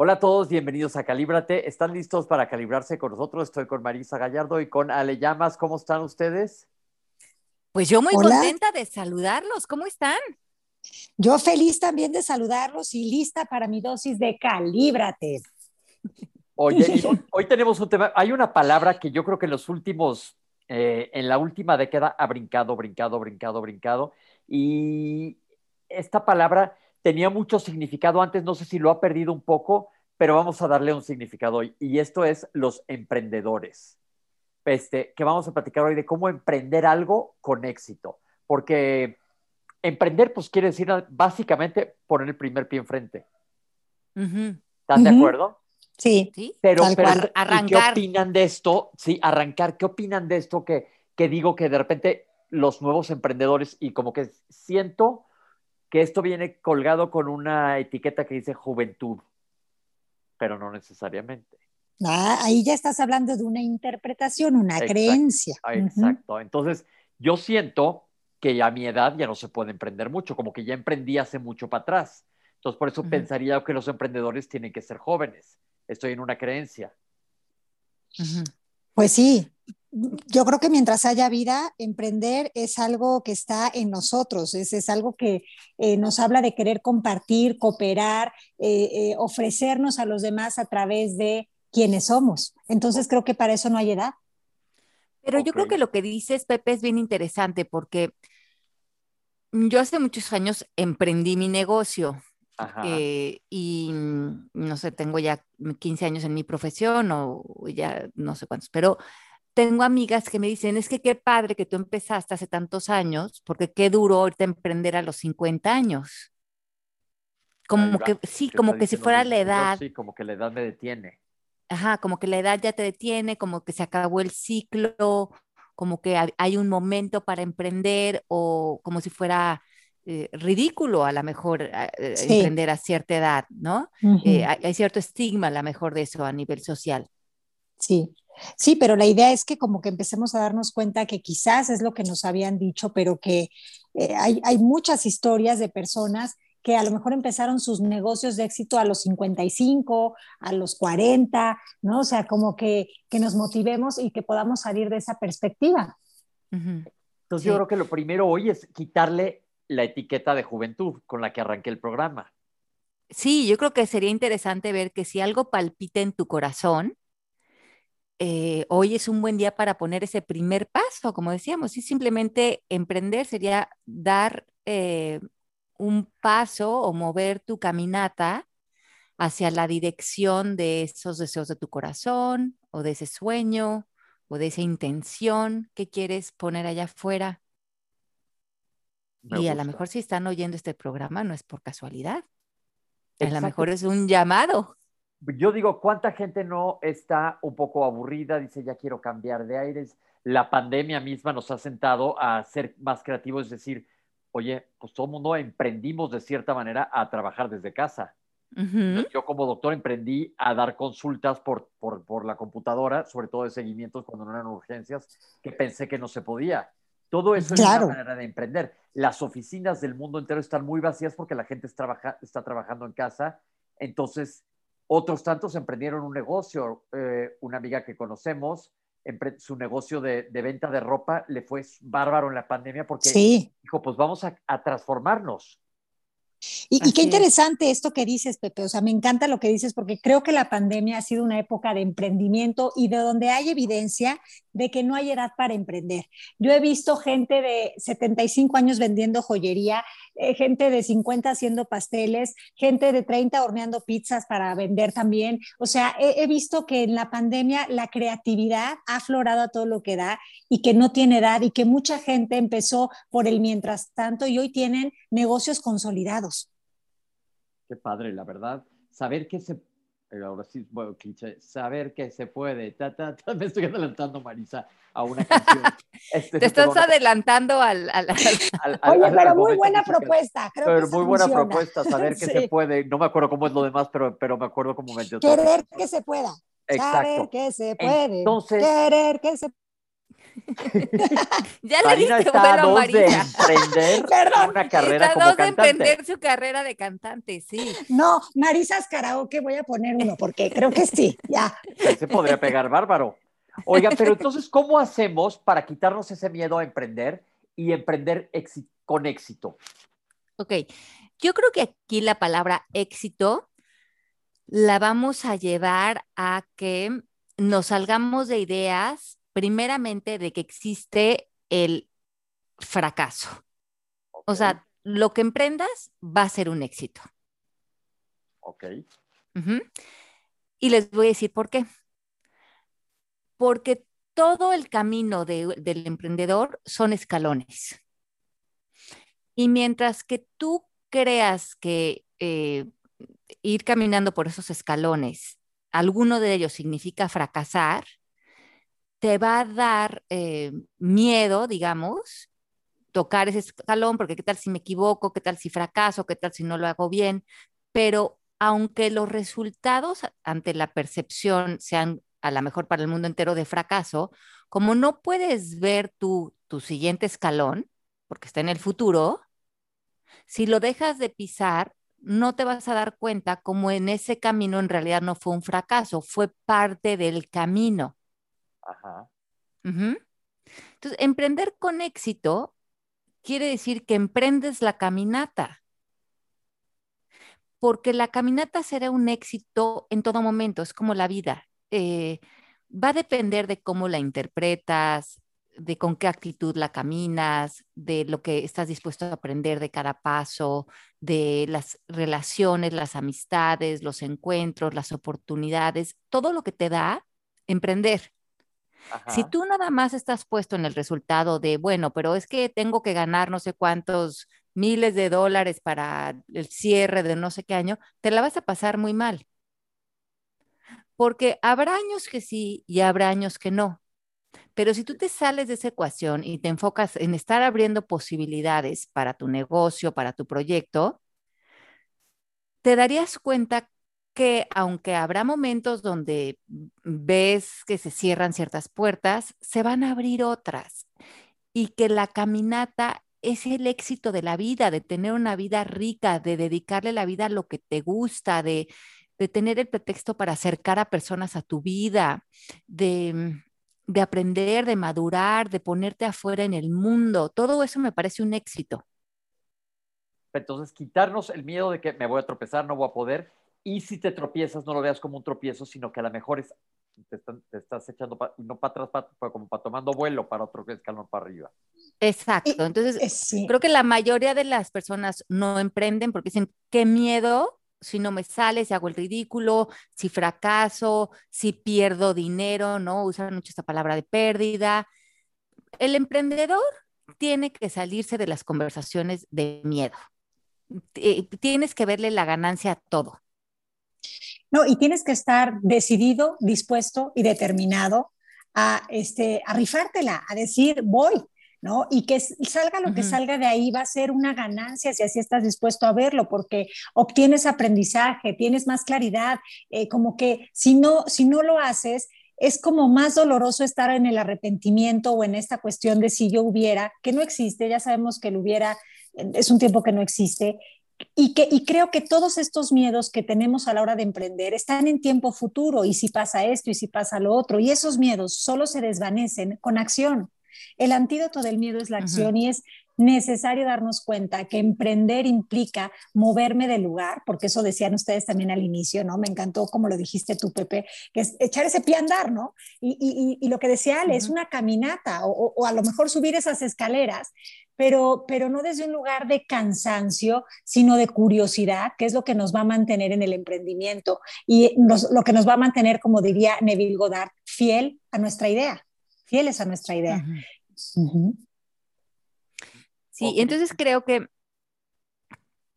Hola a todos, bienvenidos a Calíbrate. ¿Están listos para calibrarse con nosotros? Estoy con Marisa Gallardo y con Ale Llamas. ¿Cómo están ustedes? Pues yo muy contenta de saludarlos. ¿Cómo están? Yo feliz también de saludarlos y lista para mi dosis de Calíbrate. Oye, hoy, tenemos un tema. Hay una palabra que yo creo que en los últimos, eh, en la última década ha brincado, brincado, brincado, brincado. Y esta palabra tenía mucho significado antes, no sé si lo ha perdido un poco, pero vamos a darle un significado hoy. Y esto es los emprendedores. Este, que vamos a platicar hoy de cómo emprender algo con éxito. Porque emprender, pues quiere decir básicamente poner el primer pie enfrente. ¿Están de acuerdo? Sí. Pero, arrancar. ¿qué opinan de esto? Sí, arrancar. ¿Qué opinan de esto que, que digo que de repente los nuevos emprendedores y como que siento que esto viene colgado con una etiqueta que dice juventud, pero no necesariamente. Ah, ahí ya estás hablando de una interpretación, una creencia. Exacto. Entonces, yo siento que a mi edad ya no se puede emprender mucho, como que ya emprendí hace mucho para atrás. Entonces, por eso pensaría que los emprendedores tienen que ser jóvenes. Estoy en una creencia. Pues sí, yo creo que mientras haya vida, emprender es algo que está en nosotros, es, algo que eh, nos habla de querer compartir, cooperar, eh, eh, ofrecernos a los demás a través de quienes somos. Entonces creo que para eso no hay edad. Pero yo creo que lo que dices, Pepe, es bien interesante porque yo hace muchos años emprendí mi negocio. y no sé, tengo ya 15 años en mi profesión o ya no sé cuántos, pero tengo amigas que me dicen, es que qué padre que tú empezaste hace tantos años, porque qué duro ahorita emprender a los 50 años. Como que, sí, como que si fuera la edad. Sí, como que la edad me detiene. Ajá, como que la edad ya te detiene, como que se acabó el ciclo, como que hay un momento para emprender o como si fuera eh, ridículo a lo mejor eh, emprender a cierta edad, ¿no? Eh, hay, hay, cierto estigma a lo mejor de eso a nivel social. Sí, Sí, pero la idea es que como que empecemos a darnos cuenta que quizás es lo que nos habían dicho, pero que eh, hay, hay muchas historias de personas que a lo mejor empezaron sus negocios de éxito a los 55, a los 40, ¿no? O sea, como que, que nos motivemos y que podamos salir de esa perspectiva. Entonces yo creo que lo primero hoy es quitarle la etiqueta de juventud con la que arranqué el programa. Sí, yo creo que sería interesante ver que si algo palpita en tu corazón, eh, hoy es un buen día para poner ese primer paso, como decíamos, y simplemente emprender sería dar eh, un paso o mover tu caminata hacia la dirección de esos deseos de tu corazón o de ese sueño o de esa intención que quieres poner allá afuera. y a lo mejor si están oyendo este programa no es por casualidad. A lo mejor es un llamado yo digo, ¿cuánta gente no está un poco aburrida? Dice, ya quiero cambiar de aires. La pandemia misma nos ha sentado a ser más creativos, es decir, oye, pues todo mundo emprendimos de cierta manera a trabajar desde casa. Yo como doctor emprendí a dar consultas por, por, por, la computadora, sobre todo de seguimientos cuando no eran urgencias, que pensé que no se podía. Todo eso es una manera de emprender. Las oficinas del mundo entero están muy vacías porque la gente está trabajando en casa. Entonces, otros tantos emprendieron un negocio. Eh, una amiga que conocemos, su negocio de, venta de ropa le fue bárbaro en la pandemia porque dijo, pues vamos a, transformarnos. Y, qué interesante esto que dices, Pepe. O sea, me encanta lo que dices porque creo que la pandemia ha sido una época de emprendimiento y de donde hay evidencia de que no hay edad para emprender. Yo he visto gente de 75 años vendiendo joyería, eh, gente de 50 haciendo pasteles, gente de 30 horneando pizzas para vender también. O sea, he, visto que en la pandemia la creatividad ha aflorado a todo lo que da y que no tiene edad y que mucha gente empezó por el mientras tanto y hoy tienen negocios consolidados. Qué padre, la verdad. Saber que se ahora sí, bueno, cliché, saber que se puede. me estoy adelantando, Marisa, a una canción. Este, Te estás adelantando al... Oye, pero muy buena propuesta. Creo pero muy buena propuesta, saber que se puede. No me acuerdo cómo es lo demás, pero, pero me acuerdo cómo me Querer que se pueda. Exacto. Saber que se puede. Entonces, Querer que se ya le diste está a dos de emprender una carrera está como dos cantante. de emprender su carrera de cantante, sí. No, Marisas Karaoke voy a poner uno, porque creo que sí, ya. Se podría pegar bárbaro. Oiga, pero entonces, ¿cómo hacemos para quitarnos ese miedo a emprender y emprender con éxito? Ok, yo creo que aquí la palabra éxito la vamos a llevar a que nos salgamos de ideas, primeramente, de que existe el fracaso. O sea, lo que emprendas va a ser un éxito. Ok. Y les voy a decir por qué. Porque todo el camino de- del emprendedor son escalones. Y mientras que tú creas que eh, ir caminando por esos escalones, alguno de ellos significa fracasar, te va a dar eh, miedo, digamos, tocar ese escalón, porque qué tal si me equivoco, qué tal si fracaso, qué tal si no lo hago bien, pero aunque los resultados ante la percepción sean a lo mejor para el mundo entero de fracaso, como no puedes ver tu, tu siguiente escalón, porque está en el futuro, si lo dejas de pisar, no te vas a dar cuenta como en ese camino en realidad no fue un fracaso, fue parte del camino. Ajá. Entonces, emprender con éxito quiere decir que emprendes la caminata, porque la caminata será un éxito en todo momento, es como la vida. Eh, va a depender de cómo la interpretas, de con qué actitud la caminas, de lo que estás dispuesto a aprender de cada paso, de las relaciones, las amistades, los encuentros, las oportunidades, todo lo que te da emprender. Ajá. Si tú nada más estás puesto en el resultado de, bueno, pero es que tengo que ganar no sé cuántos miles de dólares para el cierre de no sé qué año, te la vas a pasar muy mal. Porque habrá años que sí y habrá años que no. Pero si tú te sales de esa ecuación y te enfocas en estar abriendo posibilidades para tu negocio, para tu proyecto, te darías cuenta que aunque habrá momentos donde ves que se cierran ciertas puertas, se van a abrir otras y que la caminata es el éxito de la vida, de tener una vida rica, de dedicarle la vida a lo que te gusta, de, de tener el pretexto para acercar a personas a tu vida, de, de aprender, de madurar, de ponerte afuera en el mundo. Todo eso me parece un éxito. Entonces, quitarnos el miedo de que me voy a tropezar, no voy a poder. Y si te tropiezas, no lo veas como un tropiezo, sino que a lo mejor es, te, están, te estás echando, pa, no para atrás, pa, pa, como para tomando vuelo para otro escalón para arriba. Exacto. Entonces, Eh, sí. creo que la mayoría de las personas no emprenden porque dicen, qué miedo si no me sale, si hago el ridículo, si fracaso, si pierdo dinero, ¿no? Usan mucho esta palabra de pérdida. El emprendedor tiene que salirse de las conversaciones de miedo. Eh, Tienes que verle la ganancia a todo. No, y tienes que estar decidido, dispuesto y determinado a, este, a rifártela, a decir, voy, ¿no? Y que salga lo que salga de ahí va a ser una ganancia si así estás dispuesto a verlo, porque obtienes aprendizaje, tienes más claridad, eh, como que si no, si no lo haces, es como más doloroso estar en el arrepentimiento o en esta cuestión de si yo hubiera, que no existe, ya sabemos que el hubiera eh, es un tiempo que no existe, y, que, y creo que todos estos miedos que tenemos a la hora de emprender están en tiempo futuro, y si pasa esto y si pasa lo otro, y esos miedos solo se desvanecen con acción. El antídoto del miedo es la acción y es necesario darnos cuenta que emprender implica moverme del lugar, porque eso decían ustedes también al inicio, ¿no? Me encantó como lo dijiste tú, Pepe, que es echar ese pie a andar, ¿no? Y, y, y lo que decía Ale, es una caminata o- o a lo mejor subir esas escaleras, pero, pero no desde un lugar de cansancio, sino de curiosidad, que es lo que nos va a mantener en el emprendimiento y nos- lo que nos va a mantener, como diría Neville Goddard, fiel a nuestra idea, fieles a nuestra idea. Sí, entonces creo que...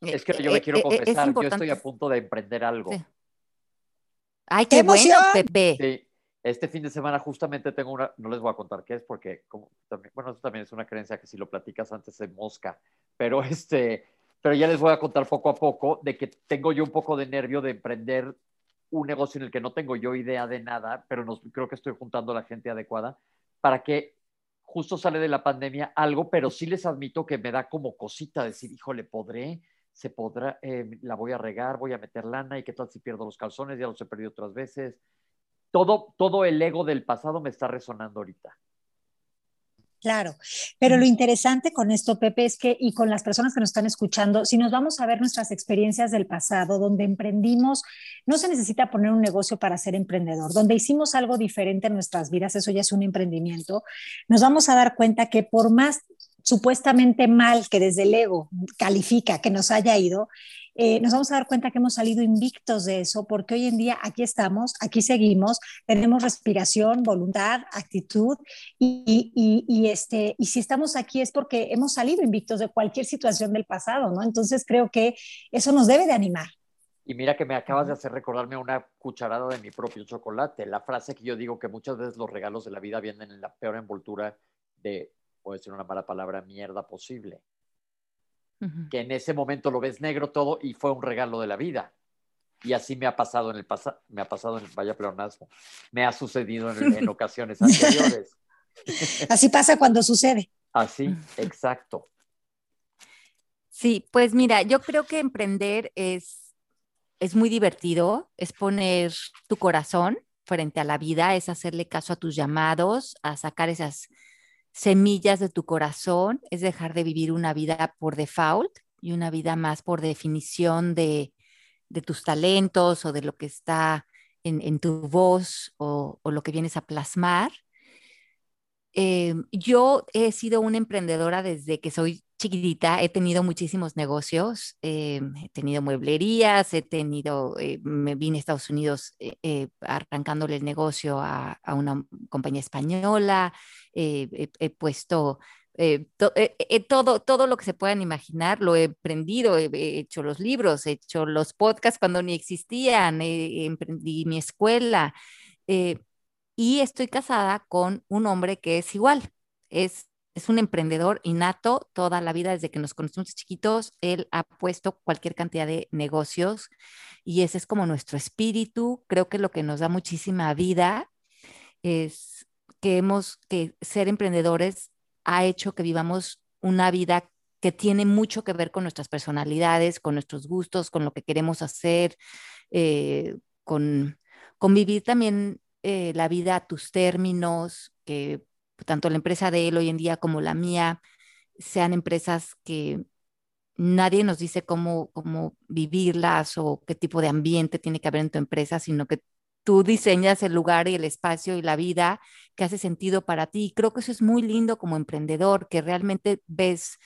Es que eh, yo me eh, quiero eh, es confesar, yo estoy a punto de emprender algo. Sí. Ay, ¡Qué qué bueno, emoción! Pepe. Sí, este fin de semana justamente tengo una, no les voy a contar qué es porque, como, también, bueno, también es una creencia que si lo platicas antes se mosca, pero este, pero ya les voy a contar poco a poco de que tengo yo un poco de nervio de emprender un negocio en el que no tengo yo idea de nada, pero nos, creo que estoy juntando la gente adecuada para que justo sale de la pandemia algo, pero sí les admito que me da como cosita decir, híjole, podré, se podrá, eh, la voy a regar, voy a meter lana y qué tal si pierdo los calzones, ya los he perdido otras veces. Todo, todo el ego del pasado me está resonando ahorita. Claro, pero lo interesante con esto, Pepe, es que, y con las personas que nos están escuchando, si nos vamos a ver nuestras experiencias del pasado, donde emprendimos, no se necesita poner un negocio para ser emprendedor, donde hicimos algo diferente en nuestras vidas, eso ya es un emprendimiento, nos vamos a dar cuenta que por más supuestamente mal que desde el ego califica que nos haya ido, eh, nos vamos a dar cuenta que hemos salido invictos de eso, porque hoy en día aquí estamos, aquí seguimos, tenemos respiración, voluntad, actitud, y, y, este, y si estamos aquí es porque hemos salido invictos de cualquier situación del pasado, ¿no? Entonces creo que eso nos debe de animar. Y mira que me acabas de hacer recordarme una cucharada de mi propio chocolate. La frase que yo digo que muchas veces los regalos de la vida vienen en la peor envoltura de, puede ser una mala palabra, mierda posible que en ese momento lo ves negro todo y fue un regalo de la vida. Y así me ha pasado en el pasado, me ha pasado en el vaya pleonasmo, me ha sucedido en, ocasiones anteriores. Así pasa cuando sucede. Así, exacto. Sí, pues mira, yo creo que emprender es, es muy divertido, es poner tu corazón frente a la vida, es hacerle caso a tus llamados, a sacar esas semillas de tu corazón, es dejar de vivir una vida por default y una vida más por definición de, tus talentos o de lo que está en, tu voz o, lo que vienes a plasmar. Em, yo he sido una emprendedora desde que soy chiquitita, he tenido muchísimos negocios, em, he tenido mueblerías, he tenido, eh, me vine a Estados Unidos eh, eh, arrancándole el negocio a, a una compañía española, he, puesto todo, todo lo que se puedan imaginar, lo he emprendido, he, hecho los libros, he hecho los podcasts cuando ni existían, emprendí mi escuela y estoy casada con un hombre que es igual, es es un emprendedor innato toda la vida, desde que nos conocimos chiquitos, él ha puesto cualquier cantidad de negocios y ese es como nuestro espíritu. Creo que lo que nos da muchísima vida es que hemos, que ser emprendedores ha hecho que vivamos una vida que tiene mucho que ver con nuestras personalidades, con nuestros gustos, con lo que queremos hacer, eh, con, vivir también eh, la vida a tus términos, que tanto la empresa de él hoy en día como la mía sean empresas que nadie nos dice cómo, cómo vivirlas o qué tipo de ambiente tiene que haber en tu empresa, sino que tú diseñas el lugar y el espacio y la vida que hace sentido para ti. Y creo que eso es muy lindo como emprendedor, que realmente ves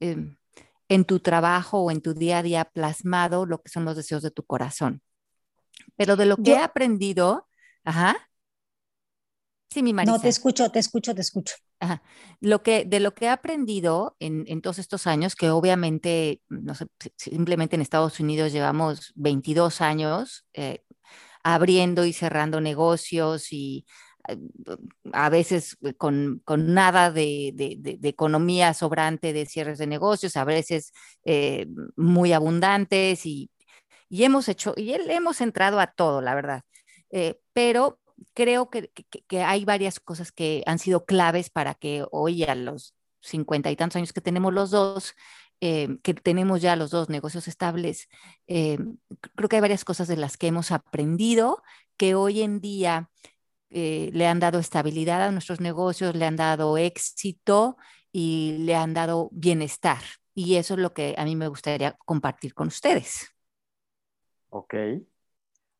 em, en tu trabajo o en tu día a día plasmado lo que son los deseos de tu corazón. Pero de lo que he aprendido, ajá. Sí, mi Marisa. No, te escucho, te escucho, te escucho. Lo que, de lo que he aprendido en, todos estos años, que obviamente, no sé, simplemente en Estados Unidos llevamos 22 años eh, abriendo y cerrando negocios y eh, a veces con, nada de, economía sobrante de cierres de negocios, a veces eh, muy abundantes y, hemos hecho, y hemos entrado a todo, la verdad. pero creo que, hay varias cosas que han sido claves para que hoy a los cincuenta y tantos años que tenemos los dos, eh, que tenemos ya los dos negocios estables, eh, creo que hay varias cosas de las que hemos aprendido que hoy en día eh, le han dado estabilidad a nuestros negocios, le han dado éxito y le han dado bienestar. Y eso es lo que a mí me gustaría compartir con ustedes. Ok,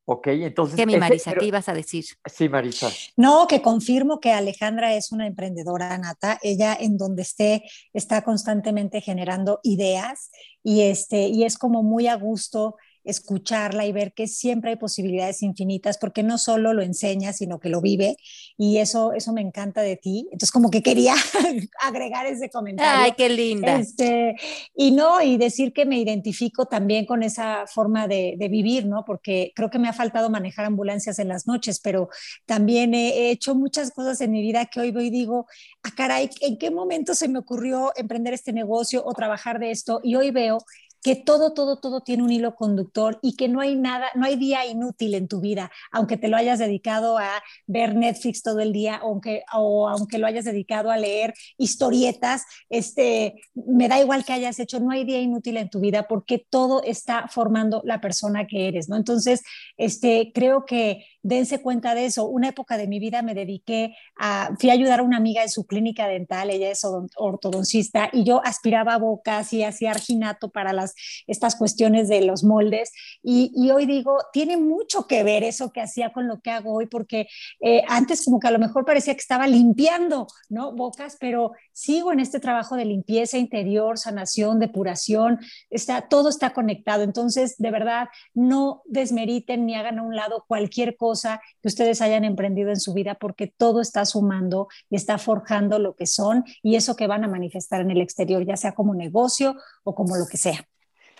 Ok, entonces. ¿Qué, mi Marisa? ¿Qué ibas a decir? Sí, Marisa. No, que confirmo que Alejandra es una emprendedora nata. Ella, en donde esté, está constantemente generando ideas y, este, y es como muy a gusto escucharla y ver que siempre hay posibilidades infinitas, porque no solo lo enseña, sino que lo vive, y eso, eso me encanta de ti. Entonces, como que quería agregar ese comentario. Ay, qué linda. Este, y no, y decir que me identifico también con esa forma de, de, vivir, ¿no? Porque creo que me ha faltado manejar ambulancias en las noches, pero también he, hecho muchas cosas en mi vida que hoy voy y digo, ah, caray, ¿en qué momento se me ocurrió emprender este negocio o trabajar de esto? Y hoy veo que todo, todo, todo tiene un hilo conductor y que no hay nada, no hay día inútil en tu vida, aunque te lo hayas dedicado a ver Netflix todo el día, aunque, o aunque lo hayas dedicado a leer historietas, este, me da igual que hayas hecho, no hay día inútil en tu vida porque todo está formando la persona que eres, ¿no? Entonces, este, creo que dense cuenta de eso. Una época de mi vida me dediqué a, fui a ayudar a una amiga en su clínica dental, ella es ortodoncista, y yo aspiraba bocas y hacía arginato para las, estas cuestiones de los moldes. Y, hoy digo, tiene mucho que ver eso que hacía con lo que hago hoy, porque eh, antes como que a lo mejor parecía que estaba limpiando, ¿no? Bocas, pero sigo en este trabajo de limpieza interior, sanación, depuración, está, todo está conectado. Entonces, de verdad, no desmeriten ni hagan a un lado cualquier cosa que ustedes hayan emprendido en su vida, porque todo está sumando y está forjando lo que son y eso que van a manifestar en el exterior, ya sea como negocio o como lo que sea.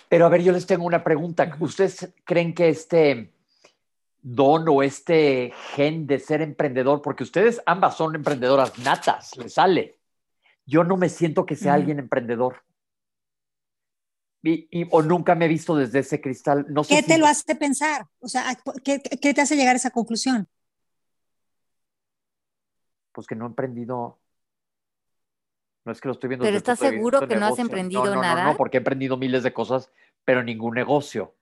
Pero a ver, yo les tengo una pregunta. ¿Ustedes creen que este don o este gen de ser emprendedor, porque ustedes ambas son emprendedoras natas, les sale. Yo no me siento que sea alguien emprendedor. Y, o nunca me he visto desde ese cristal. No ¿Qué te lo hace pensar? O sea, ¿qué, ¿qué, te hace llegar a esa conclusión? Pues que no he emprendido. No es que lo estoy viendo. Pero estás seguro que no has emprendido nada. No, no, porque he emprendido miles de cosas, pero ningún negocio.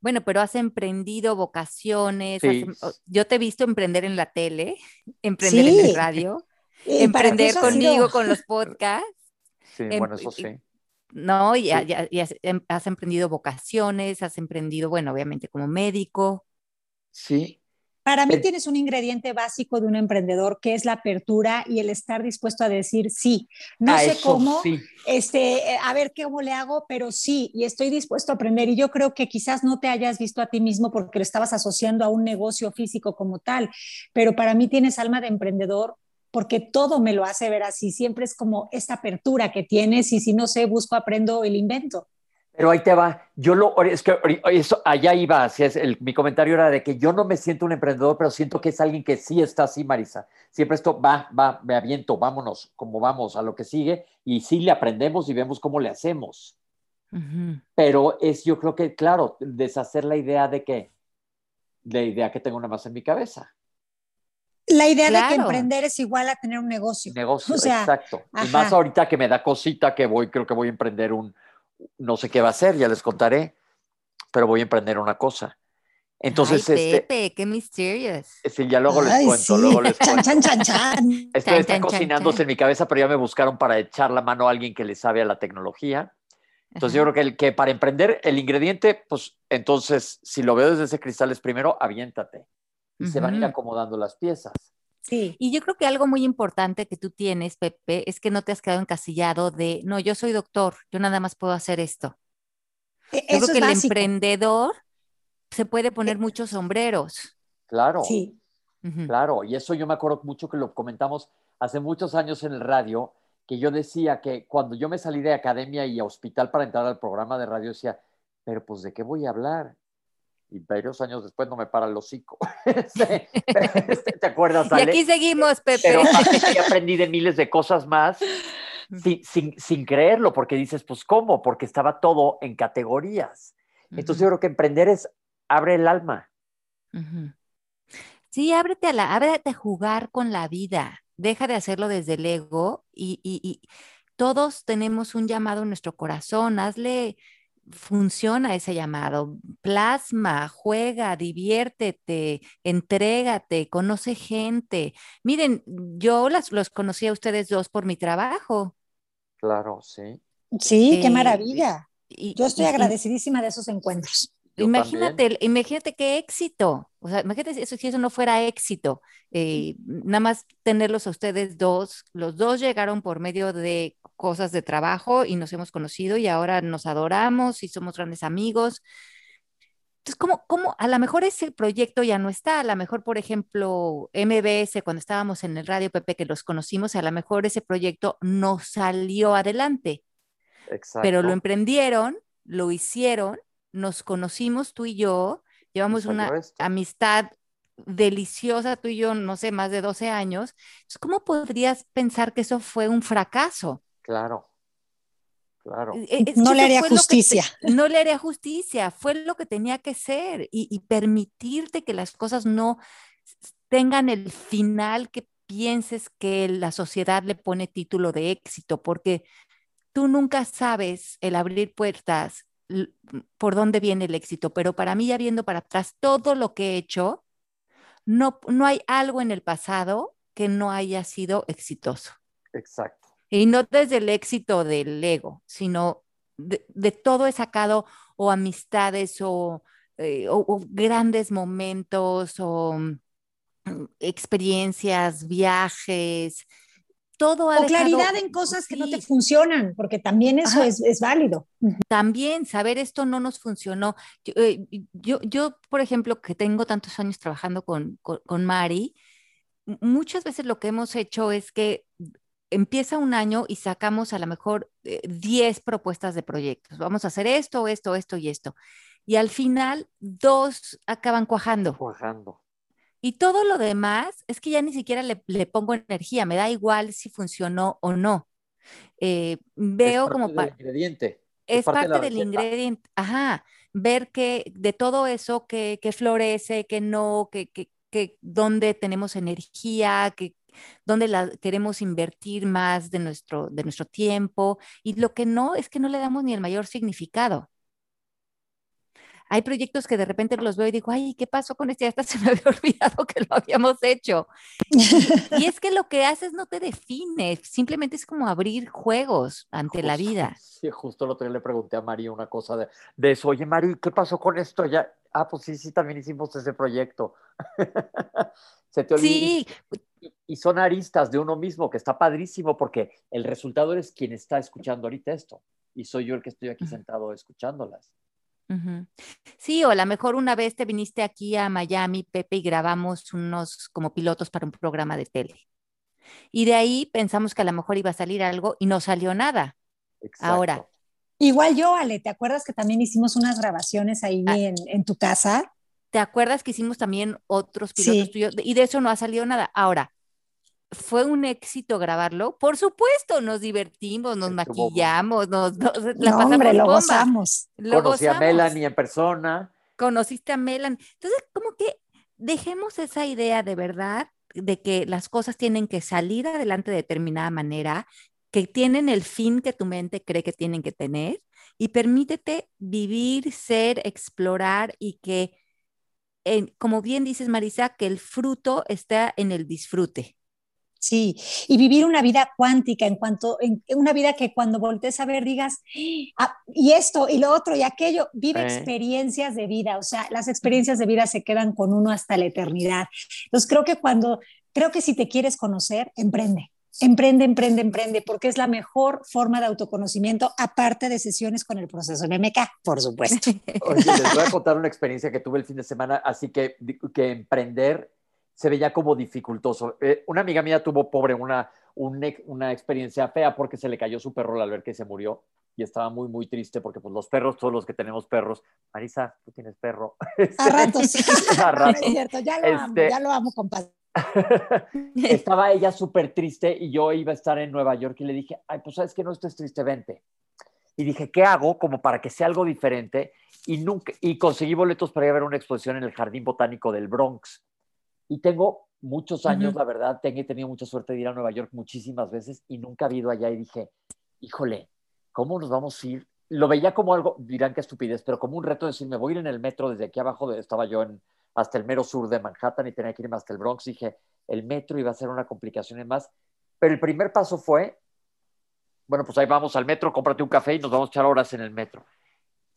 Bueno, pero has emprendido vocaciones. yo te he visto emprender en la tele, emprender en el radio, emprender conmigo con los podcasts. Sí, em, bueno, eso sí. ¿no? Y, em, has, emprendido vocaciones, has emprendido, bueno, obviamente como médico. Sí. Para mí tienes un ingrediente básico de un emprendedor que es la apertura y el estar dispuesto a decir sí. No sé cómo, este, eh, a ver cómo le hago, pero sí, y estoy dispuesto a aprender. Y yo creo que quizás no te hayas visto a ti mismo porque lo estabas asociando a un negocio físico como tal, pero para mí tienes alma de emprendedor porque todo me lo hace ver así. Siempre es como esta apertura que tienes y si no sé, busco, aprendo el invento. Pero ahí te va. Yo lo, es que eso, allá iba, así es, el, mi comentario era de que yo no me siento un emprendedor, pero siento que es alguien que sí está así, Marisa. Siempre esto va, va, me aviento, vámonos, como vamos a lo que sigue, y sí le aprendemos y vemos cómo le hacemos. Pero es, yo creo que, claro, deshacer la idea de que, la idea que tengo una más en mi cabeza. La idea de que emprender es igual a tener un negocio. Negocio, exacto. Y más ahorita que me da cosita que voy, creo que voy a emprender un, no sé qué va a ser, ya les contaré, pero voy a emprender una cosa. Entonces, Ay, este, Pepe, qué mysterious. Sí, ya luego les cuento, luego les cuento. Chan, chan, chan, Esto está cocinándose en mi cabeza, pero ya me buscaron para echar la mano a alguien que le sabe a la tecnología. Entonces yo creo que, el, que para emprender el ingrediente, pues entonces, si lo veo desde ese cristal es primero, aviéntate y se van a ir acomodando las piezas. Sí. Y yo creo que algo muy importante que tú tienes, Pepe, es que no te has quedado encasillado de, no, yo soy doctor, yo nada más puedo hacer esto. E, yo creo que el emprendedor se puede poner e muchos sombreros. Claro. Sí. Claro, y eso yo me acuerdo mucho que lo comentamos hace muchos años en el radio, que yo decía que cuando yo me salí de academia y a hospital para entrar al programa de radio, decía, pero pues de qué voy a hablar? Y varios años después no me para el hocico. Este, este, ¿Te acuerdas, Ale? Y aquí seguimos, Pepe. Pero aprendí de miles de cosas más sin, sin, creerlo, porque dices, pues, ¿cómo? Porque estaba todo en categorías. Entonces yo creo que emprender es abre el alma. Sí, ábrete a la, ábrete a jugar con la vida. Deja de hacerlo desde el ego y, y, y todos tenemos un llamado en nuestro corazón. Hazle, funciona ese llamado. Plasma, juega, diviértete, entrégate, conoce gente. Miren, yo las, los conocí a ustedes dos por mi trabajo. Claro, sí. Sí, qué eh, maravilla. yo estoy agradecidísima de esos encuentros. Imagínate, imagínate qué éxito. O sea, imagínate si eso no fuera éxito. Eh, nada más tenerlos a ustedes dos. Los dos llegaron por medio de cosas de trabajo y nos hemos conocido y ahora nos adoramos y somos grandes amigos. Entonces, ¿cómo, cómo a lo mejor ese proyecto ya no está? A lo mejor, por ejemplo, MBS, cuando estábamos en el radio Pepe, que los conocimos, a lo mejor ese proyecto no salió adelante. Exacto. Pero lo emprendieron, lo hicieron, nos conocimos tú y yo, llevamos una amistad deliciosa tú y yo, no sé, más de 12 años. ¿Cómo podrías pensar que eso fue un fracaso? Claro. Claro. no le haría justicia. no le haría justicia, fue lo que tenía que ser y, permitirte que las cosas no tengan el final que pienses que la sociedad le pone título de éxito, porque tú nunca sabes el abrir puertas por dónde viene el éxito, pero para mí ya viendo para atrás todo lo que he hecho, no, no hay algo en el pasado que no haya sido exitoso. Exacto. Y no desde el éxito del ego, sino de, todo he sacado o amistades o, eh, grandes momentos o mm, experiencias, viajes, todo ha o claridad en cosas que no te funcionan, porque también eso es, es, válido. También saber esto no nos funcionó. Eh, yo, yo, por ejemplo, que tengo tantos años trabajando con, con, con Mari, muchas veces lo que hemos hecho es que empieza un año y sacamos a lo mejor 10 eh, propuestas de proyectos. Vamos a hacer esto, esto, esto y esto. Y al final, dos acaban cuajando. Cuajando. Y todo lo demás es que ya ni siquiera le, pongo energía, me da igual si funcionó o no. Eh, veo es como... Parte ingrediente. Es, parte, del ingrediente. Ajá. Ver que de todo eso que, que florece, que no, que, que, que dónde tenemos energía, que dónde la, queremos invertir más de nuestro, de nuestro tiempo y lo que no es que no le damos ni el mayor significado. Hay proyectos que de repente los veo y digo, ay, ¿qué pasó con este? Hasta se me había olvidado que lo habíamos hecho. Y, es que lo que haces no te define, simplemente es como abrir juegos ante la vida. Sí, justo lo otro le pregunté a María una cosa de, de eso. Oye, Mari, ¿qué pasó con esto? Ya, ah, pues sí, sí, también hicimos ese proyecto. Se te olvidó. Sí. Y son aristas de uno mismo, que está padrísimo, porque el resultado es quien está escuchando ahorita esto. Y soy yo el que estoy aquí sentado escuchándolas. Sí, o a lo mejor una vez te viniste aquí a Miami, Pepe, y grabamos unos como pilotos para un programa de tele. Y de ahí pensamos que a lo mejor iba a salir algo y no salió nada. Ahora, Igual yo, Ale, ¿te acuerdas que también hicimos unas grabaciones ahí ah. en, tu casa? ¿Te acuerdas que hicimos también otros pilotos tuyos? Y de eso no ha salido nada. Ahora, ¿fue un éxito grabarlo? Por supuesto, nos divertimos, nos maquillamos, nos, la pasamos hombre, lo gozamos. Conocí a Melanie en persona. Conociste a Melanie. Entonces, como que dejemos esa idea de verdad de que las cosas tienen que salir adelante de determinada manera que tienen el fin que tu mente cree que tienen que tener y permítete vivir, ser, explorar y que, como bien dices, Marisa, que el fruto está en el disfrute. Sí, y vivir una vida cuántica en cuanto, en una vida que cuando voltees a ver digas, ah, y esto, y lo otro, y aquello, vive experiencias de vida, o sea, las experiencias de vida se quedan con uno hasta la eternidad. Entonces creo que cuando, creo que si te quieres conocer, emprende, Emprende, emprende, emprende, porque es la mejor forma de autoconocimiento, aparte de sesiones con el proceso MK, por supuesto. Oye, les voy a contar una experiencia que tuve el fin de semana, así que, que emprender se veía como dificultoso. Eh, una amiga mía tuvo, pobre, una, una experiencia fea porque se le cayó su perro al ver que se murió y estaba muy, muy triste porque pues los perros, todos los que tenemos perros, Marisa, tú tienes perro. A ratos. a ratos. es cierto, ya lo amo, este, ya lo amo, compadre. Estaba ella súper triste y yo iba a estar en Nueva York y le dije, ay, pues sabes que no estés triste, vente. Y dije, ¿qué hago como para que sea algo diferente? Y, nunca, y conseguí boletos para ir a ver una exposición en el Jardín Botánico del Bronx. Y tengo muchos años, la verdad, tengo, he tenido mucha suerte de ir a Nueva York muchísimas veces y nunca he ido allá y dije, híjole, ¿cómo nos vamos a ir? Lo veía como algo, dirán que estupidez, pero como un reto de decir, me voy a ir en el metro desde aquí abajo, estaba yo en, hasta el mero sur de Manhattan y tenía que irme hasta el Bronx. Dije, el metro iba a ser una complicación y más. Pero el primer paso fue, bueno, pues ahí vamos al metro, cómprate un café y nos vamos a echar horas en el metro.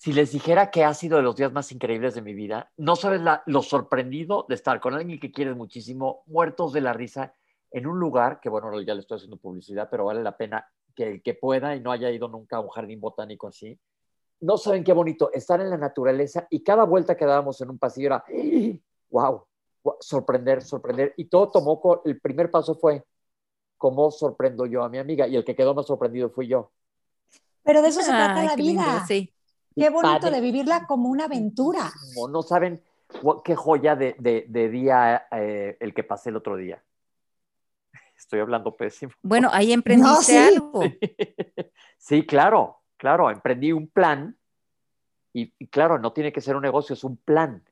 Si les dijera que ha sido de los días más increíbles de mi vida, no sabes lo sorprendido de estar con alguien que quieres muchísimo, muertos de la risa, en un lugar que, bueno, ya le estoy haciendo publicidad, pero vale la pena que el que pueda y no haya ido nunca a un jardín botánico así, no saben qué bonito estar en la naturaleza y cada vuelta que dábamos en un pasillo era, wow, sorprender, sorprender. Y todo tomó, el primer paso fue, ¿cómo sorprendo yo a mi amiga? Y el que quedó más sorprendido fui yo. Pero de eso se trata la vida. sí. Qué bonito de vivirla como una aventura. No, saben qué joya de, día eh, el que pasé el otro día. Estoy hablando pésimo. Bueno, ahí emprendiste algo. Sí, claro, claro, emprendí un plan y, claro, no tiene que ser un negocio, es un plan.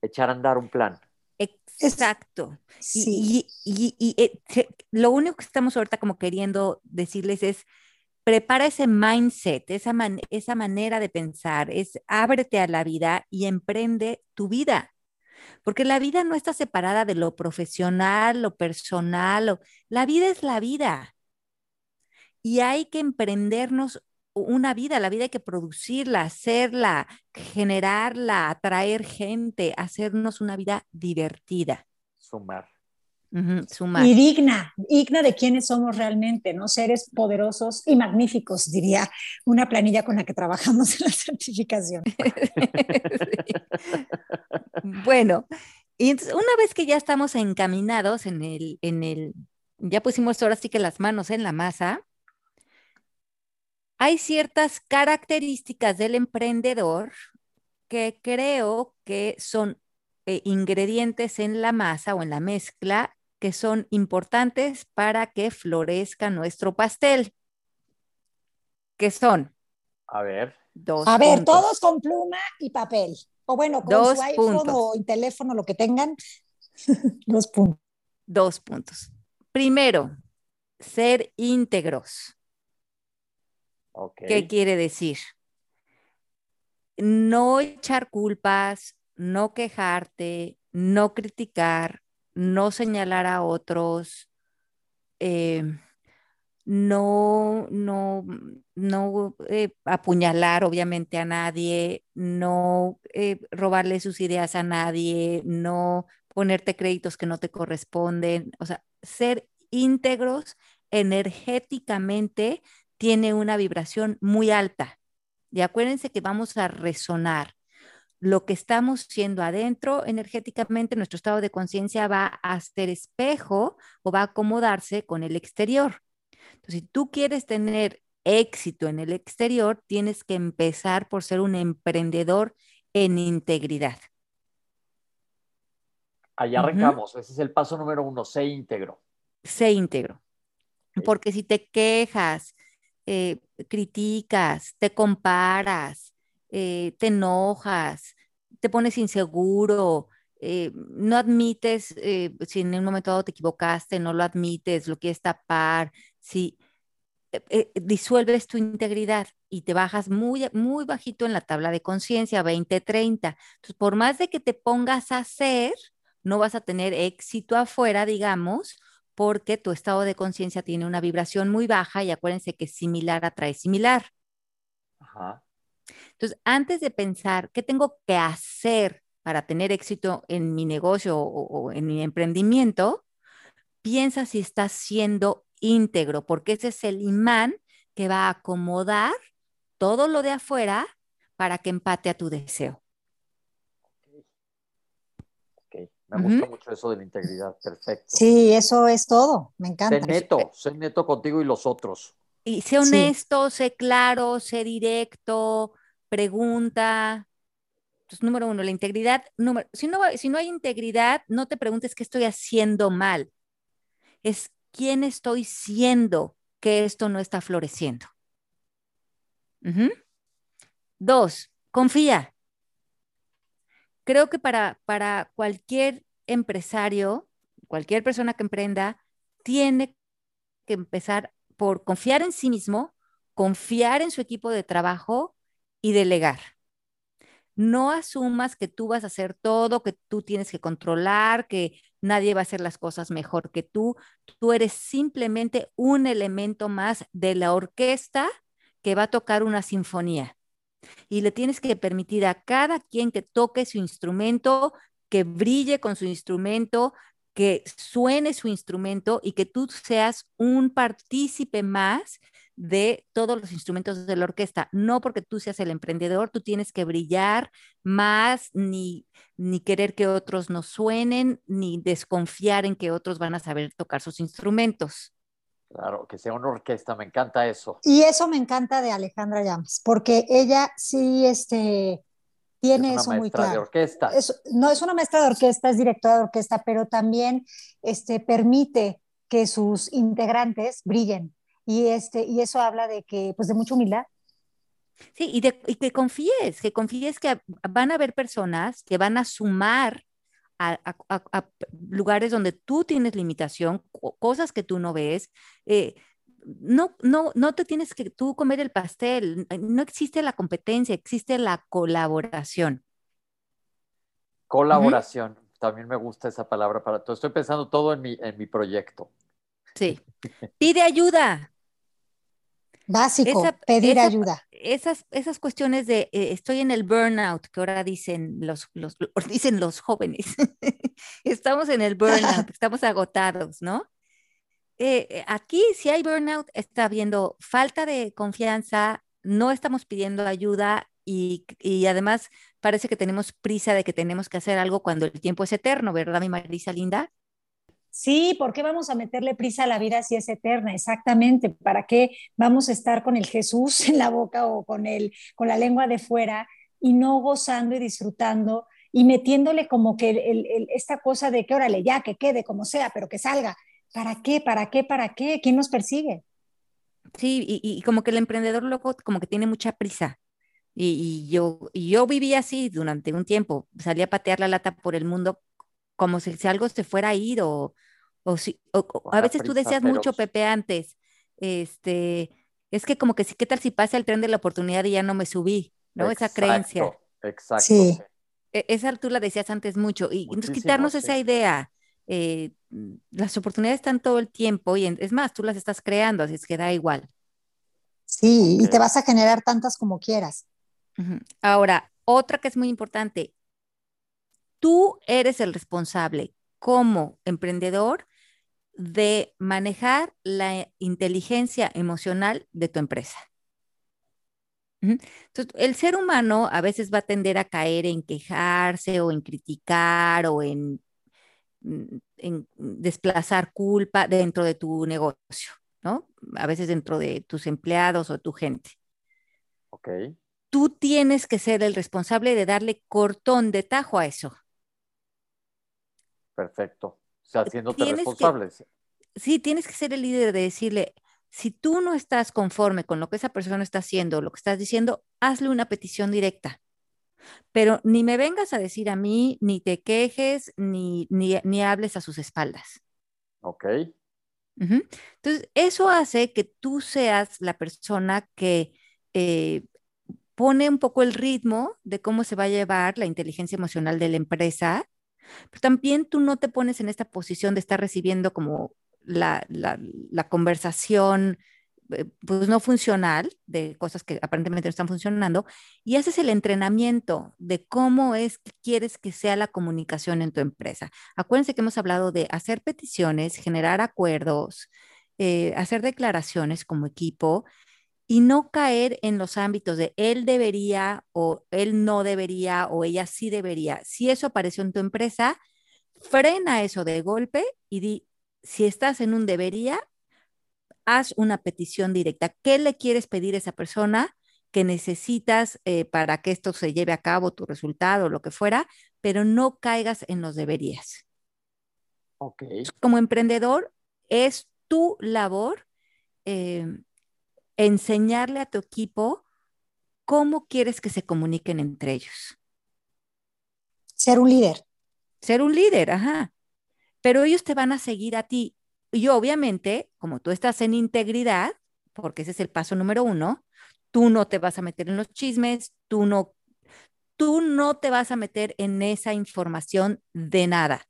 Echar a andar un plan. Exacto. Sí. Y, eh, lo único que estamos ahorita como queriendo decirles es, prepara ese mindset, esa, esa manera de pensar, es ábrete a la vida y emprende tu vida. Porque la vida no está separada de lo profesional, lo personal, la vida es la vida. Y hay que emprendernos una vida, la vida hay que producirla, hacerla, generarla, atraer gente, hacernos una vida divertida. Sumar. Sumar. Y digna, digna de quienes somos realmente, ¿no? Seres poderosos y magníficos, diría una planilla con la que trabajamos en la certificación. Bueno, y una vez que ya estamos encaminados en el, en el, ya pusimos ahora sí que las manos en la masa, hay ciertas características del emprendedor que creo que son eh, ingredientes en la masa o en la mezcla que son importantes para que florezca nuestro pastel. ¿Qué son? A ver. Dos A ver, todos con pluma y papel. O bueno, con su iPhone o el teléfono, lo que tengan. Dos puntos. Dos puntos. Primero, ser íntegros. ¿Qué quiere decir? No echar culpas, no quejarte, no criticar, no señalar a otros, eh, no, no, no eh, apuñalar obviamente a nadie, no eh, robarle sus ideas a nadie, no ponerte créditos que no te corresponden, o sea, ser íntegros energéticamente tiene una vibración muy alta. Y acuérdense que vamos a resonar. Lo que estamos siendo adentro energéticamente, nuestro estado de conciencia va a ser espejo o va a acomodarse con el exterior. Entonces, si tú quieres tener éxito en el exterior, tienes que empezar por ser un emprendedor en integridad. Allá arrancamos, ese es el paso número uno, sé íntegro. Sé íntegro. Porque si te quejas, eh, criticas, te comparas, eh, te enojas, te pones inseguro, eh, no admites, si en un momento dado te equivocaste, no lo admites, lo quieres tapar, si disuelves tu integridad y te bajas muy, muy bajito en la tabla de conciencia, 20-30. Entonces, por más de que te pongas a hacer, no vas a tener éxito afuera, digamos, porque tu estado de conciencia tiene una vibración muy baja y acuérdense que similar atrae similar. Entonces, antes de pensar qué tengo que hacer para tener éxito en mi negocio o, en mi emprendimiento, piensa si estás siendo íntegro, porque ese es el imán que va a acomodar todo lo de afuera para que empate a tu deseo. Me gusta mucho eso de la integridad, perfecto. Sí, eso es todo, me encanta. Sé neto, sé neto contigo y los otros. Y sé honesto, sé claro, sé directo, pregunta. Entonces, número uno, la integridad. Si, no, si no hay integridad, no te preguntes qué estoy haciendo mal. Es quién estoy siendo que esto no está floreciendo. Dos, confía creo que para, para cualquier empresario, cualquier persona que emprenda, tiene que empezar por confiar en sí mismo, confiar en su equipo de trabajo y delegar. No asumas que tú vas a hacer todo, que tú tienes que controlar, que nadie va a hacer las cosas mejor que tú. Tú eres simplemente un elemento más de la orquesta que va a tocar una sinfonía y le tienes que permitir a cada quien que toque su instrumento, que brille con su instrumento, que suene su instrumento y que tú seas un partícipe más de todos los instrumentos de la orquesta. No porque tú seas el emprendedor, tú tienes que brillar más, ni, ni querer que otros no suenen, ni desconfiar en que otros van a saber tocar sus instrumentos. Claro, que sea una orquesta, me encanta eso. Y eso me encanta de Alejandra Llamas, porque ella sí este, tiene eso muy claro. De orquesta. no es una maestra de orquesta, es directora de orquesta, pero también este, permite que sus integrantes brillen y, este, y eso habla de que, pues de mucha humildad. Sí, y, de, y que confíes, que confíes que van a haber personas que van a sumar a, lugares donde tú tienes limitación, cosas que tú no ves. Eh, no, no, no te tienes que tú comer el pastel, no existe la competencia, existe la colaboración. Colaboración, también me gusta esa palabra para todo. Estoy pensando todo en mi, en mi proyecto. Sí. Pide ayuda. Básico, pedir ayuda. Esas, esas cuestiones de eh, estoy en el burnout, que ahora dicen los, los, dicen los jóvenes. estamos en el burnout, estamos agotados, ¿no? Eh, eh, aquí si hay burnout, está habiendo falta de confianza, no estamos pidiendo ayuda y, y, además parece que tenemos prisa de que tenemos que hacer algo cuando el tiempo es eterno, ¿verdad, mi Marisa Linda? Sí, ¿por qué vamos a meterle prisa a la vida si es eterna? Exactamente. ¿Para qué vamos a estar con el Jesús en la boca o con, el, con la lengua de fuera y no gozando y disfrutando y metiéndole como que esta cosa de que órale, ya, que quede como sea, pero que salga? ¿Para qué? ¿Para qué? ¿Para qué? ¿Quién nos persigue? Sí, y, como que el emprendedor loco como que tiene mucha prisa. Y, yo, y yo viví así durante un tiempo. Salía a patear la lata por el mundo como si, algo se fuera a ir o, o, si, a veces tú decías mucho, Pepe, antes, este, es que como que sí, ¿qué tal si pasa el tren de la oportunidad y ya no me subí? ¿No? esa creencia. Exacto. Sí. E, esa tú la decías antes mucho. Y entonces quitarnos esa idea. Eh, las oportunidades están todo el tiempo y es más, tú las estás creando, así es que da igual. Sí, y te vas a generar tantas como quieras. Ahora, otra que es muy importante, tú eres el responsable como emprendedor de manejar la inteligencia emocional de tu empresa. Entonces, el ser humano a veces va a tender a caer en quejarse o en criticar o en, mm, en desplazar culpa dentro de tu negocio, ¿no? A veces dentro de tus empleados o tu gente. Ok. Tú tienes que ser el responsable de darle cortón de tajo a eso. Perfecto. O sea, haciéndote responsable. sí, tienes que ser el líder de decirle, si tú no estás conforme con lo que esa persona está haciendo, lo que estás diciendo, hazle una petición directa. Pero ni me vengas a decir a mí, ni te quejes, ni, ni, hables a sus espaldas. Ok. Entonces, eso hace que tú seas la persona que eh, pone un poco el ritmo de cómo se va a llevar la inteligencia emocional de la empresa pero también tú no te pones en esta posición de estar recibiendo como la, conversación eh, pues no funcional de cosas que aparentemente no están funcionando y haces el entrenamiento de cómo es que quieres que sea la comunicación en tu empresa. Acuérdense que hemos hablado de hacer peticiones, generar acuerdos, eh, hacer declaraciones como equipo y no caer en los ámbitos de él debería o él no debería o ella sí debería. Si eso apareció en tu empresa, frena eso de golpe y di, si estás en un debería, haz una petición directa. ¿Qué le quieres pedir a esa persona que necesitas eh, para que esto se lleve a cabo, tu resultado, lo que fuera, pero no caigas en los deberías? Como emprendedor, es tu labor eh, enseñarle a tu equipo cómo quieres que se comuniquen entre ellos. Ser un líder. Ser un líder, ajá. Pero ellos te van a seguir a ti. Y obviamente, como tú estás en integridad, porque ese es el paso número uno, tú no te vas a meter en los chismes, tú no, tú no te vas a meter en esa información de nada.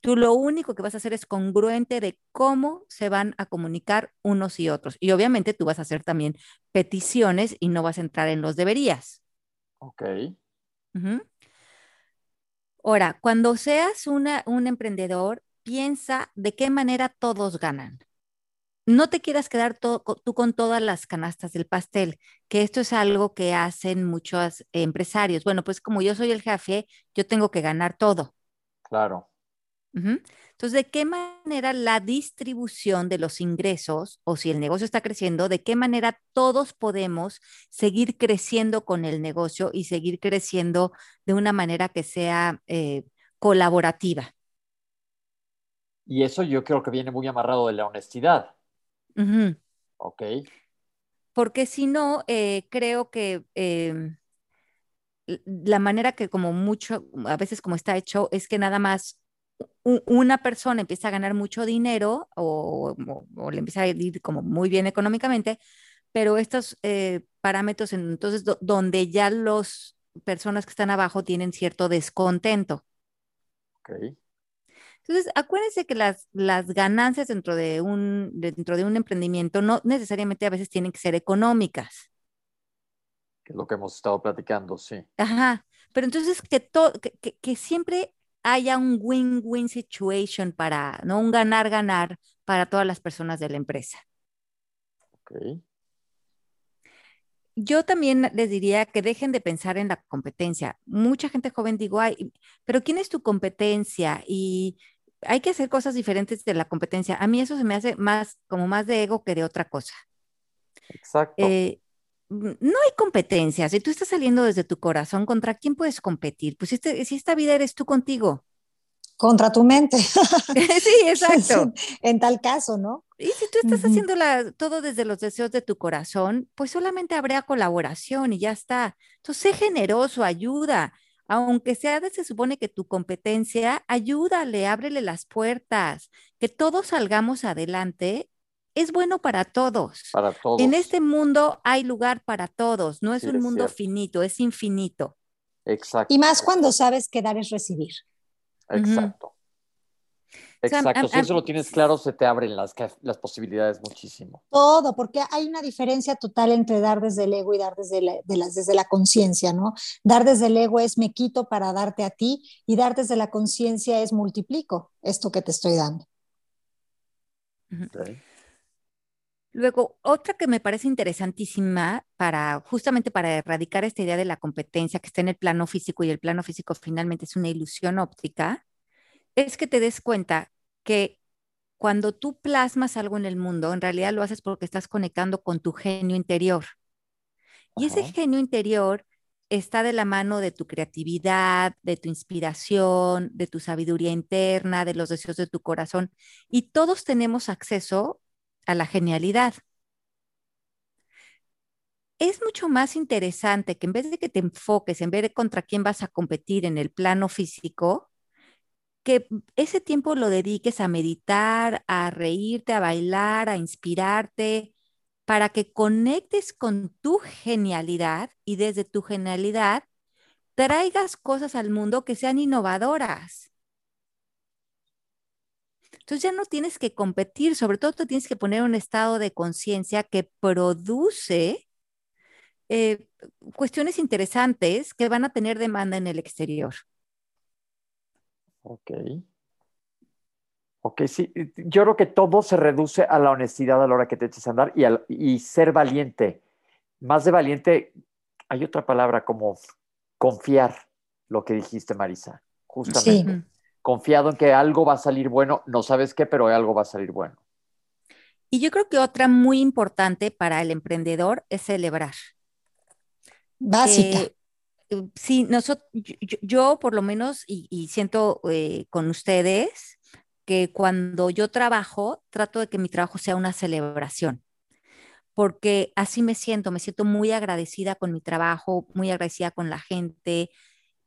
Tú lo único que vas a hacer es congruente de cómo se van a comunicar unos y otros. Y obviamente tú vas a hacer también peticiones y no vas a entrar en los deberías. Ok. Ahora, cuando seas una, un emprendedor, piensa de qué manera todos ganan. No te quieras quedar tú con todas las canastas del pastel, que esto es algo que hacen muchos empresarios. Bueno, pues como yo soy el jefe, yo tengo que ganar todo. Claro. Entonces, ¿de qué manera la distribución de los ingresos, o si el negocio está creciendo, de qué manera todos podemos seguir creciendo con el negocio y seguir creciendo de una manera que sea eh, colaborativa? Y eso yo creo que viene muy amarrado de la honestidad. Ok. Porque si no, eh, creo que em, la manera que como mucho, a veces como está hecho, es que nada más una persona empieza a ganar mucho dinero o, le empieza a ir como muy bien económicamente, pero estos eh, parámetros, entonces, donde ya las personas que están abajo tienen cierto descontento. Okay. Entonces, acuérdense que las, las ganancias dentro de, un, dentro de un emprendimiento no necesariamente a veces tienen que ser económicas. Que es lo que hemos estado platicando, sí. Ajá, pero entonces que, que, que, siempre haya un win-win situation para, ¿no? Un ganar-ganar para todas las personas de la empresa. Ok. Yo también les diría que dejen de pensar en la competencia. Mucha gente joven digo, ay, pero ¿quién es tu competencia? Y hay que hacer cosas diferentes de la competencia. A mí eso se me hace más como más de ego que de otra cosa. Exacto. Eh, no hay competencia. Si tú estás saliendo desde tu corazón, ¿contra quién puedes competir? Pues este, si esta vida eres tú contigo. Contra tu mente. sí, exacto. en tal caso, ¿no? Y si tú estás haciendo todo desde los deseos de tu corazón, pues solamente habría colaboración y ya está. Entonces, sé generoso, ayuda aunque sea de, se supone que tu competencia, ayúdale, ábrele las puertas, que todos salgamos adelante, es bueno para todos. Para todos. En este mundo hay lugar para todos, no es un mundo finito, es infinito. Exacto. Y más cuando sabes que dar es recibir. Exacto. Exacto, si eso lo tienes claro, se te abren las, las posibilidades muchísimo. Todo, porque hay una diferencia total entre dar desde el ego y dar desde la, de las, desde la conciencia, ¿no? Dar desde el ego es me quito para darte a ti y dar desde la conciencia es multiplico esto que te estoy dando. Luego, otra que me parece interesantísima para justamente para erradicar esta idea de la competencia que está en el plano físico y el plano físico finalmente es una ilusión óptica, es que te des cuenta que cuando tú plasmas algo en el mundo, en realidad lo haces porque estás conectando con tu genio interior. Y ese genio interior está de la mano de tu creatividad, de tu inspiración, de tu sabiduría interna, de los deseos de tu corazón. Y todos tenemos acceso a la genialidad. Es mucho más interesante que en vez de que te enfoques en ver contra quién vas a competir en el plano físico, que ese tiempo lo dediques a meditar, a reírte, a bailar, a inspirarte, para que conectes con tu genialidad y desde tu genialidad traigas cosas al mundo que sean innovadoras. Entonces ya no tienes que competir, sobre todo tú tienes que poner un estado de conciencia que produce eh, cuestiones interesantes que van a tener demanda en el exterior. Ok. Ok, sí. Yo creo que todo se reduce a la honestidad a la hora que te eches a andar y, y ser valiente. Más de valiente, hay otra palabra como confiar, lo que dijiste, Marisa, justamente. Confiado en que algo va a salir bueno, no sabes qué, pero algo va a salir bueno. Y yo creo que otra muy importante para el emprendedor es celebrar. Básica. Eh, sí, nosotros, yo, por lo menos, y, siento eh, con ustedes que cuando yo trabajo, trato de que mi trabajo sea una celebración, porque así me siento, me siento muy agradecida con mi trabajo, muy agradecida con la gente,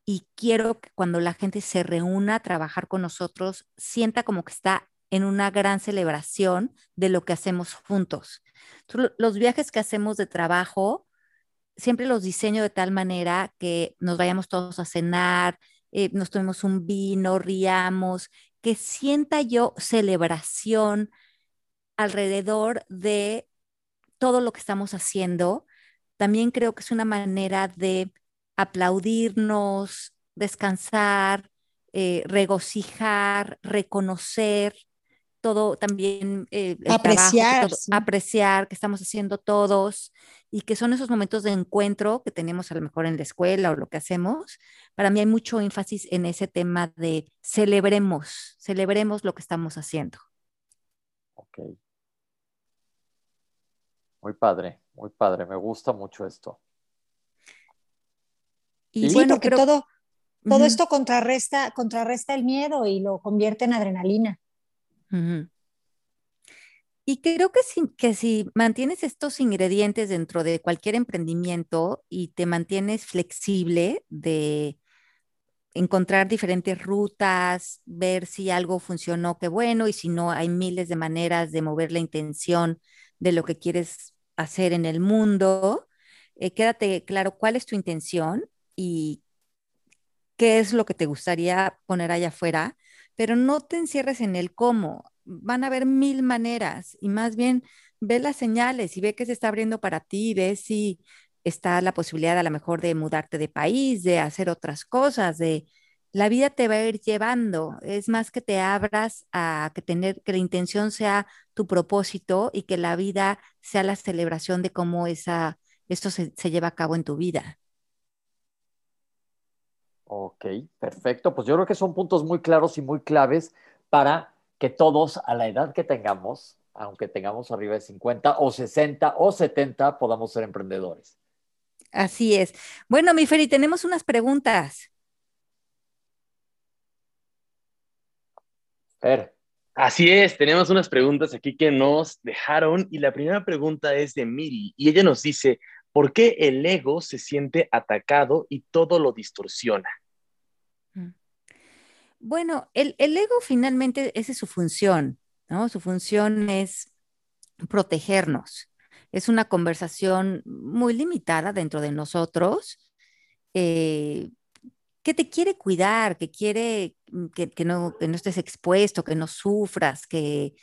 y quiero que cuando la gente se reúna a trabajar con nosotros, sienta como que está en una gran celebración de lo que hacemos juntos. los viajes que hacemos de trabajo, siempre los diseño de tal manera que nos vayamos todos a cenar, eh, nos tomemos un vino, riamos, que sienta yo celebración alrededor de todo lo que estamos haciendo. También creo que es una manera de aplaudirnos, descansar, eh, regocijar, reconocer todo también eh, apreciar, apreciar que estamos haciendo todos y que son esos momentos de encuentro que tenemos a lo mejor en la escuela o lo que hacemos. Para mí hay mucho énfasis en ese tema de celebremos, celebremos lo que estamos haciendo. Ok. Muy padre, muy padre, me gusta mucho esto. Y, bueno, que todo, todo esto contrarresta, contrarresta el miedo y lo convierte en adrenalina. Y creo que si, que si mantienes estos ingredientes dentro de cualquier emprendimiento y te mantienes flexible de encontrar diferentes rutas, ver si algo funcionó, qué bueno, y si no, hay miles de maneras de mover la intención de lo que quieres hacer en el mundo. Eh, quédate claro cuál es tu intención y qué es lo que te gustaría poner allá afuera, pero no te encierres en el cómo. Van a haber mil maneras y más bien ve las señales y ve que se está abriendo para ti, ve si está la posibilidad a lo mejor de mudarte de país, de hacer otras cosas, de la vida te va a ir llevando. Es más que te abras a que tener que la intención sea tu propósito y que la vida sea la celebración de cómo esa esto se lleva a cabo en tu vida. Ok, perfecto. Pues yo creo que son puntos muy claros y muy claves para que todos a la edad que tengamos, aunque tengamos arriba de 50 o 60 o 70, podamos ser emprendedores. Así es. Bueno, mi Feri, tenemos unas preguntas. Fer. Así es, tenemos unas preguntas aquí que nos dejaron y la primera pregunta es de Miri y ella nos dice, ¿Por qué el ego se siente atacado y todo lo distorsiona? Bueno, el, ego finalmente, esa es su función, ¿no? Su función es protegernos. Es una conversación muy limitada dentro de nosotros eh, que te quiere cuidar, que quiere que, no, que no estés expuesto, que no sufras, que...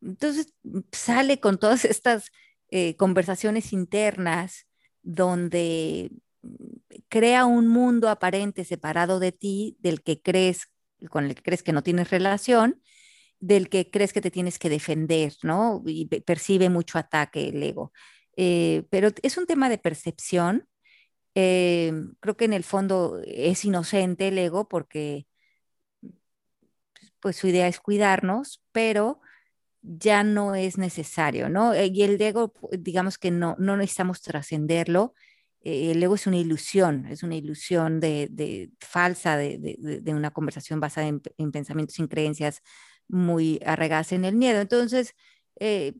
Entonces sale con todas estas eh, conversaciones internas donde crea un mundo aparente separado de ti, del que crees, con el que crees que no tienes relación, del que crees que te tienes que defender, ¿no? Y percibe mucho ataque el ego. Eh, pero es un tema de percepción. Eh, creo que en el fondo es inocente el ego porque pues su idea es cuidarnos, pero ya no es necesario, ¿no? Eh, y el ego, digamos que no, no necesitamos trascenderlo. Eh, el ego es una ilusión, es una ilusión de, falsa de, una conversación basada en, pensamientos y creencias muy arraigadas en el miedo. Entonces, eh,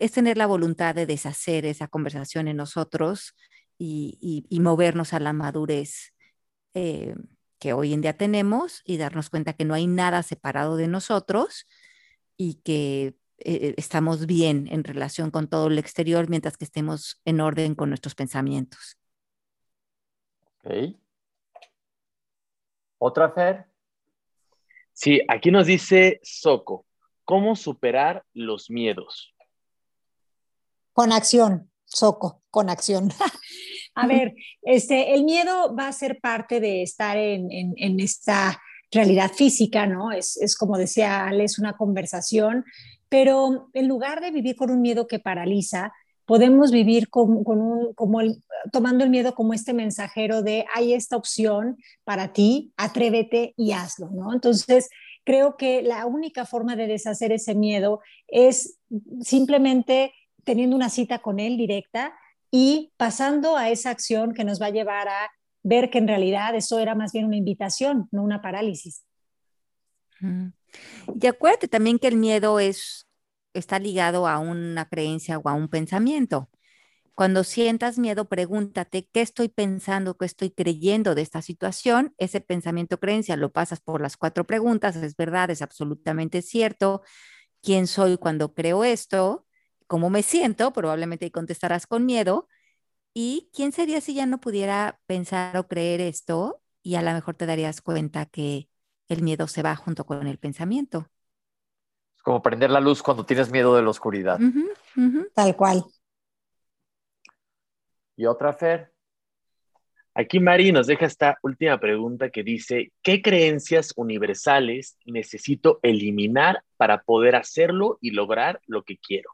es tener la voluntad de deshacer esa conversación en nosotros y, movernos a la madurez que hoy en día tenemos y darnos cuenta que no hay nada separado de nosotros y que eh, estamos bien en relación con todo el exterior mientras que estemos en orden con nuestros pensamientos. Ok. ¿Otra, Fer? Sí, aquí nos dice Soco, ¿cómo superar los miedos? Con acción, Soco, con acción. a ver, este, el miedo va a ser parte de estar en, en esta realidad física, ¿no? Es, como decía Ale, es una conversación, pero en lugar de vivir con un miedo que paraliza, podemos vivir con, un, como tomando el miedo como este mensajero de hay esta opción para ti, atrévete y hazlo, ¿no? Entonces, creo que la única forma de deshacer ese miedo es simplemente teniendo una cita con él directa y pasando a esa acción que nos va a llevar a ver que en realidad eso era más bien una invitación, no una parálisis. Y acuérdate también que el miedo es, está ligado a una creencia o a un pensamiento. Cuando sientas miedo, pregúntate qué estoy pensando, qué estoy creyendo de esta situación. Ese pensamiento creencia lo pasas por las cuatro preguntas, es verdad, es absolutamente cierto. ¿Quién soy cuando creo esto? ¿Cómo me siento? Probablemente contestarás con miedo ¿Y quién sería si ya no pudiera pensar o creer esto? Y a lo mejor te darías cuenta que el miedo se va junto con el pensamiento. Es como prender la luz cuando tienes miedo de la oscuridad. Tal cual. ¿Y otra, Fer? Aquí Mari nos deja esta última pregunta que dice, ¿qué creencias universales necesito eliminar para poder hacerlo y lograr lo que quiero?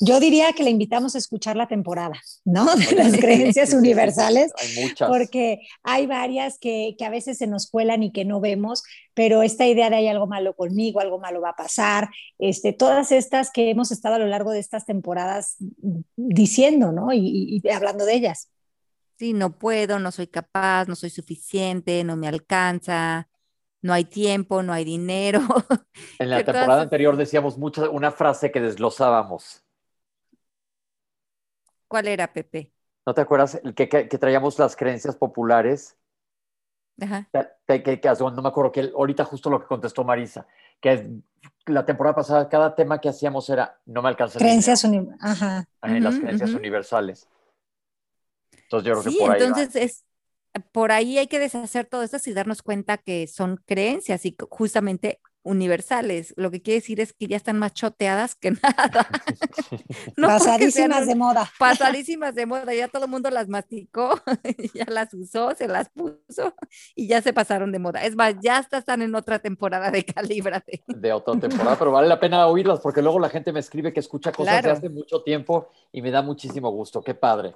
Yo diría que le invitamos a escuchar la temporada, ¿no? De las creencias universales. hay muchas. Porque hay varias que, que, a veces se nos cuelan y que no vemos, pero esta idea de hay algo malo conmigo, algo malo va a pasar, este, todas estas que hemos estado a lo largo de estas temporadas diciendo, ¿no? Y, y hablando de ellas. Sí, no puedo, no soy capaz, no soy suficiente, no me alcanza, no hay tiempo, no hay dinero. En la temporada anterior decíamos mucho, una frase que desglosábamos. ¿Cuál era, Pepe? ¿No te acuerdas que, que, traíamos las creencias populares? Ajá. Que, no me acuerdo que ahorita justo lo que contestó Marisa, que la temporada pasada cada tema que hacíamos era no me alcanza. Creencias universales. las creencias universales. Entonces yo creo que por ahí entonces es por ahí hay que deshacer todo esto y darnos cuenta que son creencias y justamente universales. Lo que quiere decir es que ya están más choteadas que nada. pasadísimas de moda. Pasadísimas de moda, ya todo el mundo las masticó, ya las usó, se las puso y ya se pasaron de moda. Es más, ya hasta están en otra temporada de Calíbrate. De otra temporada, pero vale la pena oírlas porque luego la gente me escribe que escucha cosas de hace mucho tiempo y me da muchísimo gusto. Qué padre.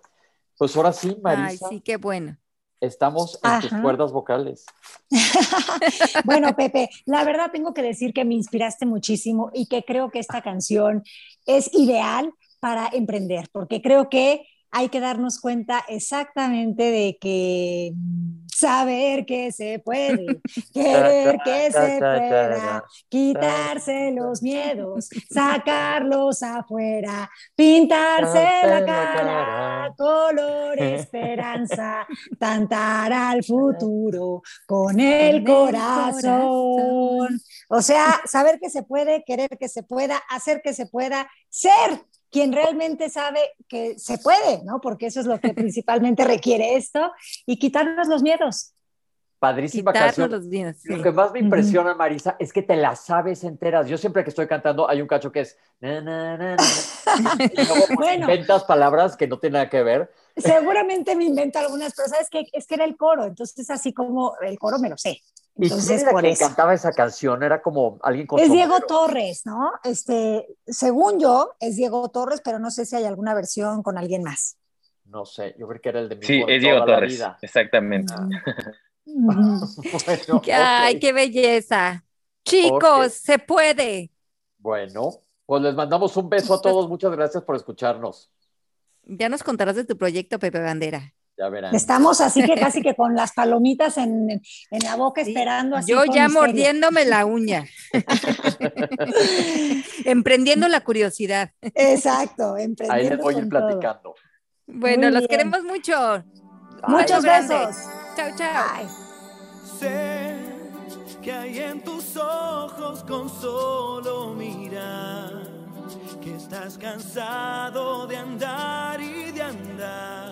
Pues ahora sí, Marisa. Ay, sí, qué bueno. Estamos en tus cuerdas vocales. bueno, Pepe, la verdad tengo que decir que me inspiraste muchísimo y que creo que esta canción es ideal para emprender, porque creo que hay que darnos cuenta exactamente de que saber que se puede, querer que se pueda, quitarse los miedos, sacarlos afuera, pintarse la cara, color esperanza, cantar al futuro con el corazón. O sea, saber que se puede, querer que se pueda, hacer que se pueda, ser quien realmente sabe que se puede, ¿no? Porque eso es lo que principalmente requiere esto, y quitarnos los miedos. Padrísima canción. Los Lo que más me impresiona, Marisa, es que te la sabes enteras. Yo siempre que estoy cantando hay un cacho que es na, na, na, y luego pues, inventas palabras que no tienen nada que ver. Seguramente me invento algunas, pero sabes que es que era el coro, entonces así como el coro me lo sé. Entonces, ¿Y quién cantaba esa canción? Era como alguien con Es Diego Torres, ¿no? Este, según yo, es Diego Torres, pero no sé si hay alguna versión con alguien más. No sé, yo creo que era el de mi Sí, es Diego Torres, exactamente. Ay, qué belleza. Chicos, se puede. Bueno, pues les mandamos un beso a todos. Muchas gracias por escucharnos. Ya nos contarás de tu proyecto, Pepe Bandera. Estamos así que casi que con las palomitas en, la boca esperando. Así Yo ya mordiéndome la uña. Emprendiendo la curiosidad. Exacto, emprendiendo. Ahí les voy a ir platicando. Bueno, los queremos mucho. Muchos besos. Chao, chao. Sé que hay en tus ojos con solo mirar que estás cansado de andar y de andar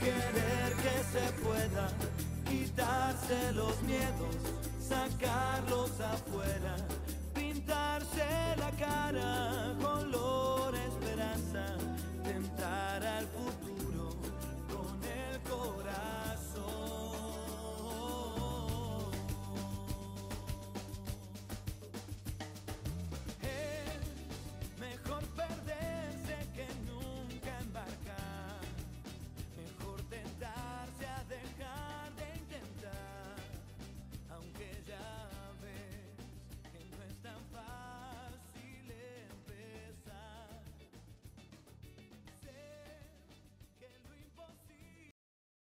Querer que se pueda quitarse los miedos, sacarlos afuera, pintarse la cara con color esperanza, tentar al futuro.